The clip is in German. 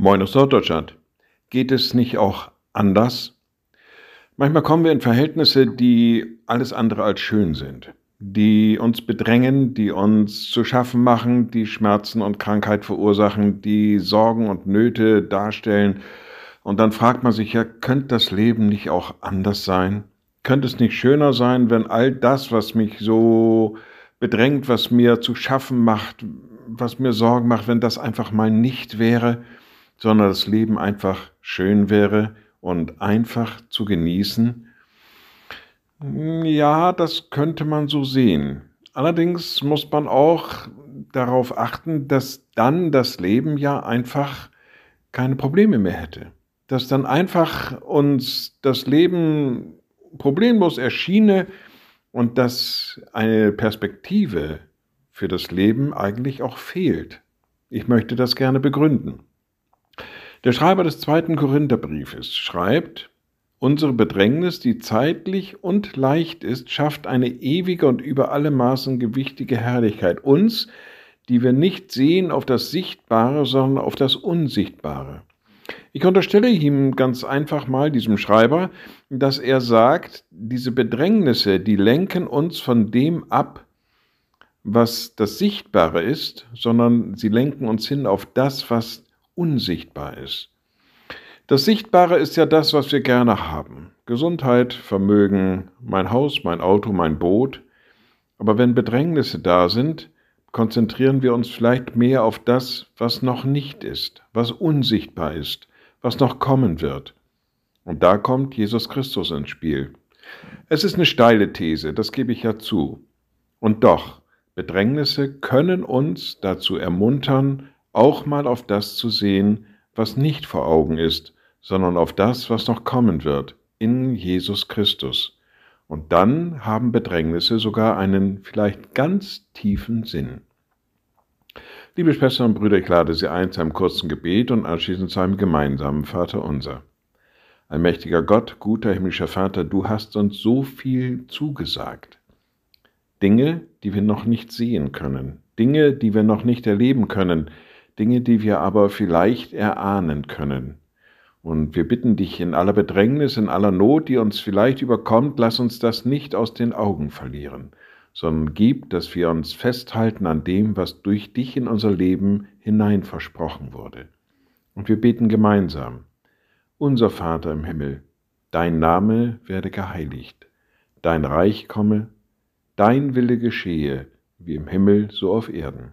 Moin aus Norddeutschland. Geht es nicht auch anders? Manchmal kommen wir in Verhältnisse, die alles andere als schön sind, die uns bedrängen, die uns zu schaffen machen, die Schmerzen und Krankheit verursachen, die Sorgen und Nöte darstellen. Und dann fragt man sich ja, könnte das Leben nicht auch anders sein? Könnte es nicht schöner sein, wenn all das, was mich so bedrängt, was mir zu schaffen macht, was mir Sorgen macht, wenn das einfach mal nicht wäre? Sondern das Leben einfach schön wäre und einfach zu genießen. Ja, das könnte man so sehen. Allerdings muss man auch darauf achten, dass dann das Leben ja einfach keine Probleme mehr hätte. Dass dann einfach uns das Leben problemlos erschiene und dass eine Perspektive für das Leben eigentlich auch fehlt. Ich möchte das gerne begründen. Der Schreiber des zweiten Korintherbriefes schreibt, Unsere Bedrängnis, die zeitlich und leicht ist, schafft eine ewige und über alle Maßen gewichtige Herrlichkeit. Uns, die wir nicht sehen auf das Sichtbare, sondern auf das Unsichtbare. Ich unterstelle ihm ganz einfach mal, diesem Schreiber, dass er sagt, diese Bedrängnisse, die lenken uns von dem ab, was das Sichtbare ist, sondern sie lenken uns hin auf das, was unsichtbar ist. Das Sichtbare ist ja das, was wir gerne haben. Gesundheit, Vermögen, mein Haus, mein Auto, mein Boot. Aber wenn Bedrängnisse da sind, konzentrieren wir uns vielleicht mehr auf das, was noch nicht ist, was unsichtbar ist, was noch kommen wird. Und da kommt Jesus Christus ins Spiel. Es ist eine steile These, das gebe ich ja zu. Und doch, Bedrängnisse können uns dazu ermuntern, auch mal auf das zu sehen, was nicht vor Augen ist, sondern auf das, was noch kommen wird, in Jesus Christus. Und dann haben Bedrängnisse sogar einen vielleicht ganz tiefen Sinn. Liebe Schwestern und Brüder, ich lade Sie ein zu einem kurzen Gebet und anschließend zu einem gemeinsamen Vater unser. Allmächtiger Gott, guter himmlischer Vater, du hast uns so viel zugesagt. Dinge, die wir noch nicht sehen können, Dinge, die wir noch nicht erleben können, Dinge, die wir aber vielleicht erahnen können. Und wir bitten dich in aller Bedrängnis, in aller Not, die uns vielleicht überkommt, lass uns das nicht aus den Augen verlieren, sondern gib, dass wir uns festhalten an dem, was durch dich in unser Leben hinein versprochen wurde. Und wir beten gemeinsam. Unser Vater im Himmel, dein Name werde geheiligt, dein Reich komme, dein Wille geschehe, wie im Himmel so auf Erden.